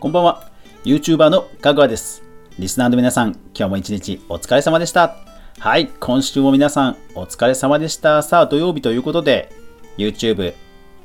こんばんは。YouTuber のかぐわです。リスナーの皆さん、今日も一日お疲れ様でした。はい、今週も皆さんお疲れ様でした。さあ、土曜日ということで、YouTube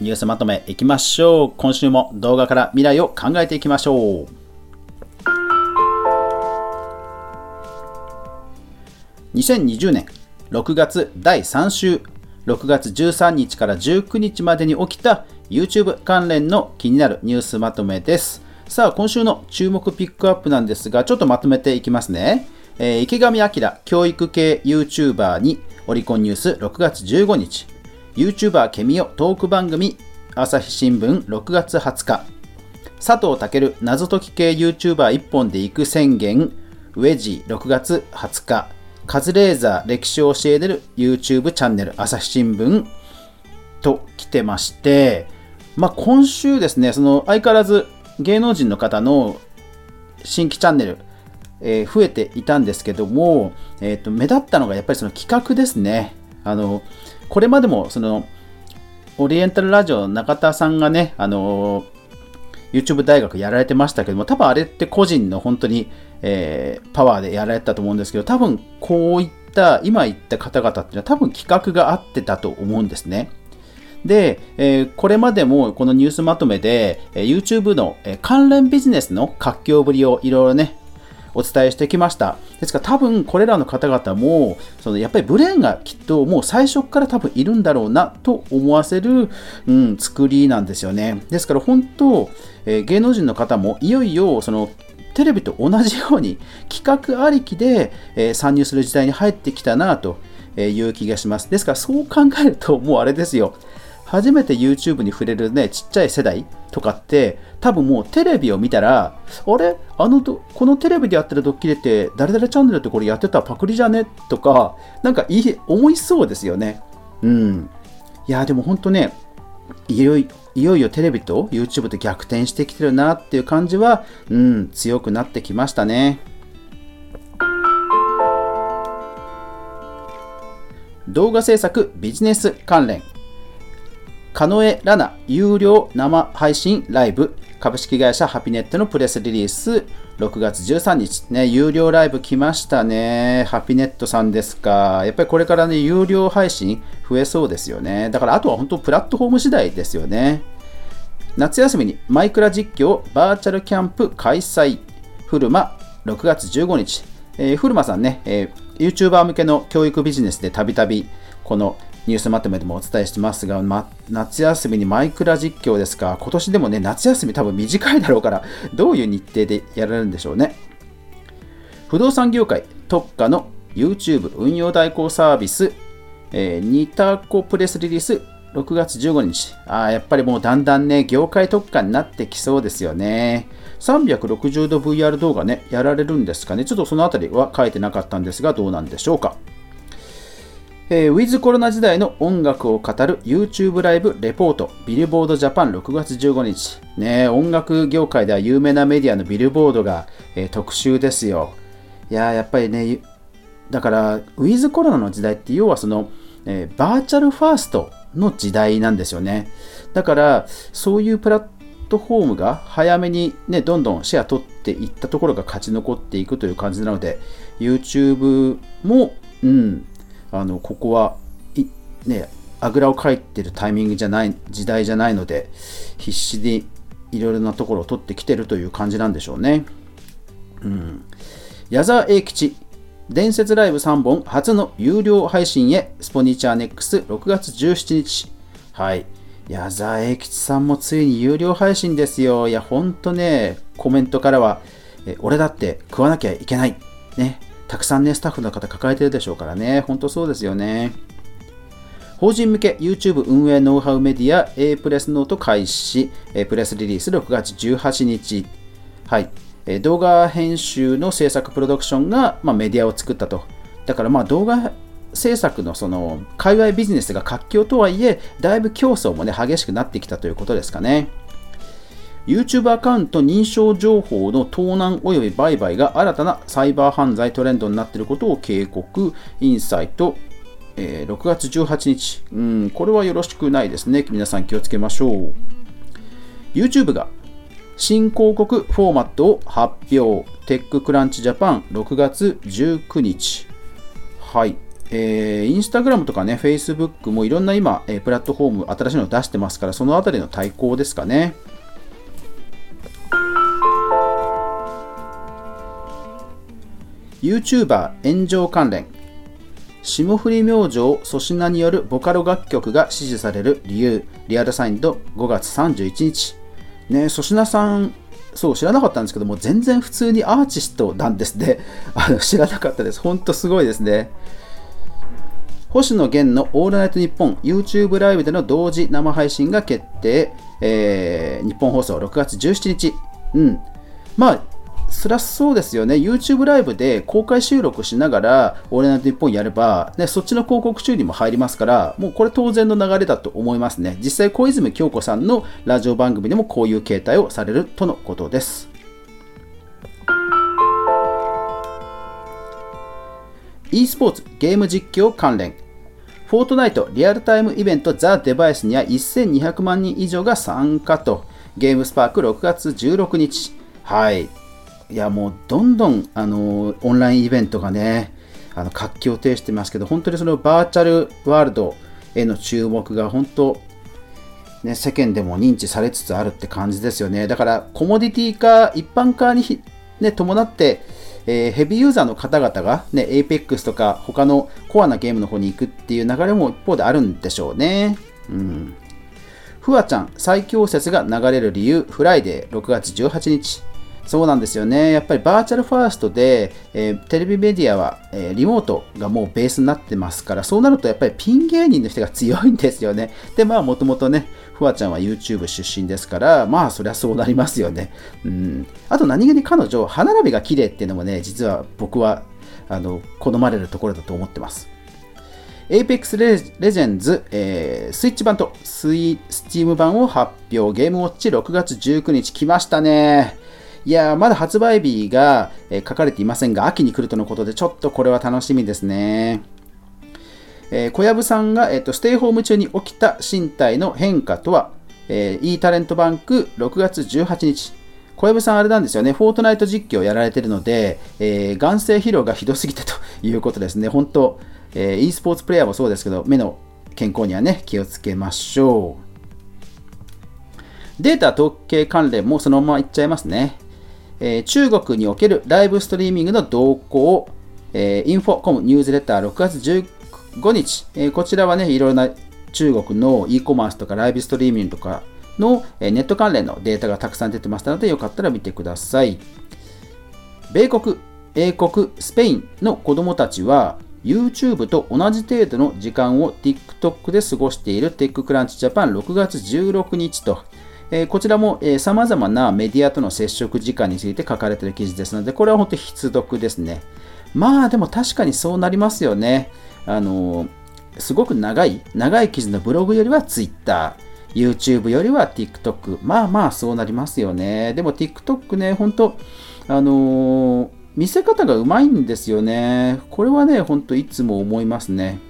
ニュースまとめいきましょう。今週も動画から未来を考えていきましょう。2020年6月第3週6月13日から19日までに起きた YouTube 関連の気になるニュースまとめです。さあ、今週の注目ピックアップなんですが、ちょっとまとめていきますね。えー池上彰教育系 YouTuber にオリコンニュース6月15日。YouTuber ケミオトーク番組朝日新聞6月20日。佐藤健謎解き系 YouTuber 一本で行く宣言。ウェジ6月20日。カズレーザー歴史を教える YouTube チャンネル朝日新聞。と来てまして、まあ、今週ですねその相変わらず芸能人の方の新規チャンネル、えー増えていたんですけども、えーと目立ったのがやっぱりその企画ですねあのこれまでもそのオリエンタルラジオの中田さんがね、あの YouTube 大学やられてましたけども、多分あれって個人の本当に、えーパワーでやられたと思うんですけど、多分こういった、今言った方々っていうのは多分企画があってたと思うんですね。で、えーこれまでもこのニュースまとめで、えー YouTube の、えー関連ビジネスの活況ぶりをいろいろね、お伝えしてきました。ですから多分これらの方々も、そのやっぱりブレーンがきっともう最初から多分いるんだろうなと思わせる、うん、作りなんですよね。ですから本当、えー芸能人の方もいよいよそのテレビと同じように企画ありきで、えー参入する時代に入ってきたなという気がします。ですからそう考えるともうあれですよ。初めて YouTube に触れるね、ちっちゃい世代とかって、多分もうテレビを見たら、あれ？あのど、このテレビでやってるドッキリって、誰々チャンネルってこれやってたパクリじゃね？とか、なんかいい思いそうですよね。うん。いや、でも本当ね、いよいいよいよテレビと YouTube と逆転してきてるなっていう感じは、うん、強くなってきましたね。動画制作ビジネス関連カノエラナ有料生配信ライブ。株式会社ハピネットのプレスリリース。6月13日。ね有料ライブ来ましたね。ハピネットさんですか。やっぱりこれからね有料配信増えそうですよね。だからあとは本当プラットフォーム次第ですよね。夏休みにマイクラ実況バーチャルキャンプ開催。フルマ6月15日、えー、フルマさんね、えー YouTuber 向けの教育ビジネスでたびたびこのニュースまとめでもお伝えしてますが、ま、夏休みにマイクラ実況ですか。今年でもね夏休み多分短いだろうからどういう日程でやられるんでしょうね。不動産業界特化の YouTube 運用代行サービス、えーニタコプレスリリース6月15日。あーやっぱりもうだんだんね業界特化になってきそうですよね。360度 VR 動画ねやられるんですかね。ちょっとそのあたりは書いてなかったんですがどうなんでしょうか。えーウィズコロナ時代の音楽を語る YouTube ライブレポートビルボードジャパン6月15日、ね、音楽業界では有名なメディアのビルボードが、えー特集ですよ。いややっぱりねだからウィズコロナの時代って要はその、えーバーチャルファーストの時代なんですよね。だからそういうプラットフォームが早めにねどんどんシェア取っていったところが勝ち残っていくという感じなので YouTube もうんあのここはいねあぐらをかいてるタイミングじゃない時代じゃないので必死でいろいろなところを取ってきてるという感じなんでしょうね。うん、矢沢永吉伝説ライブ3本初の有料配信へスポニチャーネックス6月17日。はい。矢沢永吉さんもついに有料配信ですよ。いやほんとねコメントからはえ俺だって食わなきゃいけない。ね。たくさんねスタッフの方抱えてるでしょうからねほんとそうですよね法人向け YouTube 運営ノウハウメディア A プレスノート開始えプレスリリース6月18日はい動画編集の制作プロダクションが、まあ、メディアを作ったと。だからまあ動画制作のその海外ビジネスが活況とはいえ、だいぶ競争もね激しくなってきたということですかね。YouTube アカウント認証情報の盗難及び売買が新たなサイバー犯罪トレンドになっていることを警告、インサイト、えー6月18日、うん、これはよろしくないですね。皆さん気をつけましょう。YouTube が新広告フォーマットを発表。テッククランチジャパン6月19日。はい。えー、インスタグラムとかね、フェイスブックもいろんな今、えー、プラットフォーム、新しいのを出してますから、そのあたりの対抗ですかね。YouTuber 炎上関連霜降り明星粗品によるボカロ楽曲が支持される理由リアルサインド5月31日ね、粗品さん、そう、知らなかったんですけども、全然普通にアーティストなんですね。あの知らなかったです。ほんとすごいですね。星野源のオールナイトニッポン YouTube ライブでの同時生配信が決定。えー、日本放送6月17日。うん。まあ、そりゃそうですよね。YouTube ライブで公開収録しながら、俺なんて日本やれば、ね、そっちの広告収入も入りますから、もうこれ当然の流れだと思いますね。実際、小泉京子さんのラジオ番組でもこういう形態をされるとのことです。e スポーツゲーム実況関連フォートナイトリアルタイムイベントザ・デバイスには1200万人以上が参加とゲームスパーク6月16日はいいやもうどんどんあのオンラインイベントがねあの活気を呈してますけど本当にそのバーチャルワールドへの注目が本当ね、世間でも認知されつつあるって感じですよね。だからコモディティ化、一般化に、ね、伴って、えー、ヘビーユーザーの方々が、ね、APEX とか他のコアなゲームの方に行くっていう流れも一方であるんでしょうね。うん。フワちゃん最強説が流れる理由、フライデー6月18日。そうなんですよね。やっぱりバーチャルファーストで、えー、テレビメディアは、えー、リモートがもうベースになってますから、そうなるとやっぱりピン芸人の人が強いんですよね。で、まあもともとね、フワちゃんは YouTube 出身ですから、まあそりゃそうなりますよね。うん。あと何気に彼女、歯並びが綺麗っていうのもね、実は僕はあの好まれるところだと思ってます。Apex Legends、えー、スイッチ版とスイスチーム版を発表。ゲームウォッチ6月19日来ましたね。いやまだ発売日が、え書かれていませんが、秋に来るとのことで、ちょっとこれは楽しみですね。えー、小籔さんが、えーと、ステイホーム中に起きた身体の変化とは、えー、e タレントバンク6月18日。小籔さん、あれなんですよね、フォートナイト実況をやられているので、えー、眼性疲労がひどすぎてということですね。本当、えー、e スポーツプレイヤーもそうですけど、目の健康にはね、気をつけましょう。データ統計関連もそのままいっちゃいますね。え、中国におけるライブストリーミングの動向、え、インフォコムニュースレター6月15日、え、こちらはね、いろいろな中国の e コマースとかライブストリーミングとかの、え、ネット関連のデータがたくさん出てましたので、よかったら見てください。米国、英国、スペインの子供たちは、YouTube と同じ程度の時間を TikTok で過ごしているテッククランチジャパン6月16日と、えー、こちらもさまざまなメディアとの接触時間について書かれている記事ですので、これは本当に必読ですね。まあでも確かにそうなりますよね。あの、すごく長い、長い記事のブログよりは Twitter、YouTube よりは TikTok。まあまあそうなりますよね。でも TikTok ね、本当あの、見せ方がうまいんですよね。これはね、ほんといつも思いますね。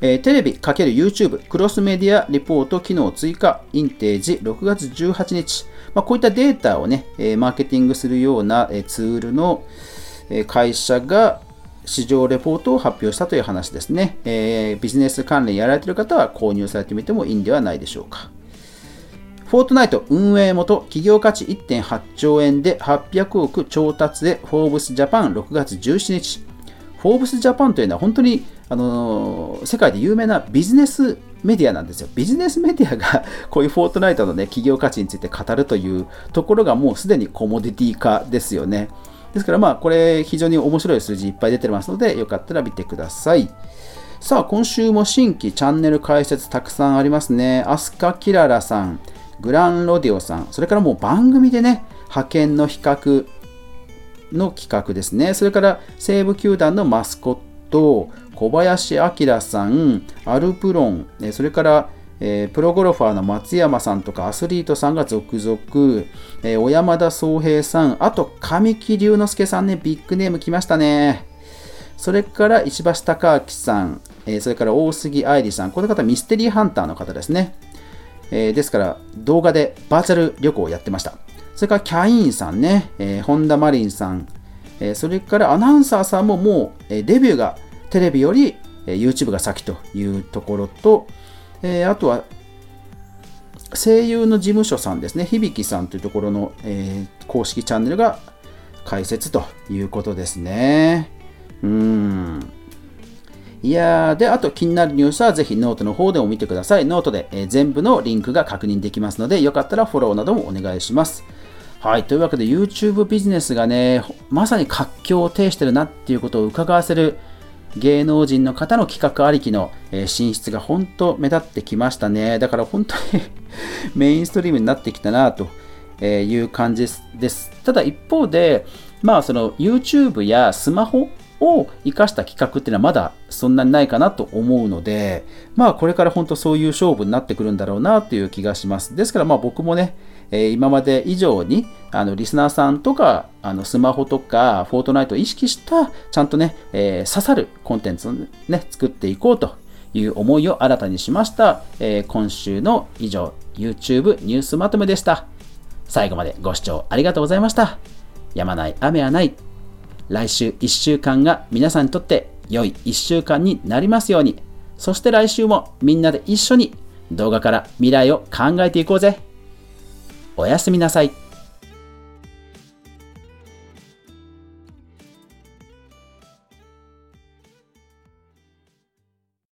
えー、テレビ ×YouTube クロスメディアリポート機能追加インテージ6月18日、まあ、こういったデータをね、えー、マーケティングするような、え、ツールの、え会社が市場レポートを発表したという話ですね、えビジネス関連やられている方は購入されてみてもいいんではないでしょうか。フォートナイト運営元企業価値1.8兆円で800億調達へフォーブスジャパン6月17日。フォーブスジャパンというのは本当にあの世界で有名なビジネスメディアなんですよ。ビジネスメディアが こういうフォートナイトのね、企業価値について語るというところがもうすでにコモディティ化ですよね。ですからまあ、これ非常に面白い数字いっぱい出てますので、よかったら見てください。さあ、今週も新規チャンネル解説たくさんありますね。アスカキララさん、グランロディオさん、それからもう番組でね、派遣の比較の企画ですね。それから西武球団のマスコット、小林明さん、アルプロン、それから、プロゴルファーの松山さんとかアスリートさんが続々、小山田宗平さん、あと神木隆之介さんね、ビッグネーム来ましたね。それから石橋貴明さん、それから大杉愛理さん、この方ミステリーハンターの方ですね。ですから動画でバーチャル旅行をやってました。それからキャインさんね、えー、本田マリンさん、えー、それからアナウンサーさんももう、えデビューがテレビより、え YouTube が先というところと、えあとは声優の事務所さんですね、響さんというところの、え公式チャンネルが開設ということですね。うん。いやー、で、あと気になるニュースはぜひノートの方でも見てください。ノートで、えー、全部のリンクが確認できますので、よかったらフォローなどもお願いします。はい、というわけで YouTube ビジネスがね、まさに活況を呈してるなっていうことを伺わせる芸能人の方の企画ありきの、えー、進出が本当目立ってきましたね。だから本当に メインストリームになってきたなという感じです。ただ一方で、まあその YouTube やスマホを生かした企画っていうのはまだそんなにないかなと思うので、まあこれから本当そういう勝負になってくるんだろうなという気がします。ですからまあ僕もね、えー、今まで以上にあのリスナーさんとかあのスマホとかフォートナイトを意識したちゃんとね、えー、刺さるコンテンツをね作っていこうという思いを新たにしました、えー、今週の以上 YouTube ニュースまとめでした。最後までご視聴ありがとうございました。やまない雨はない。来週1週間が皆さんにとって良い1週間になりますように。そして来週もみんなで一緒に動画から未来を考えていこうぜ。おやすみなさい。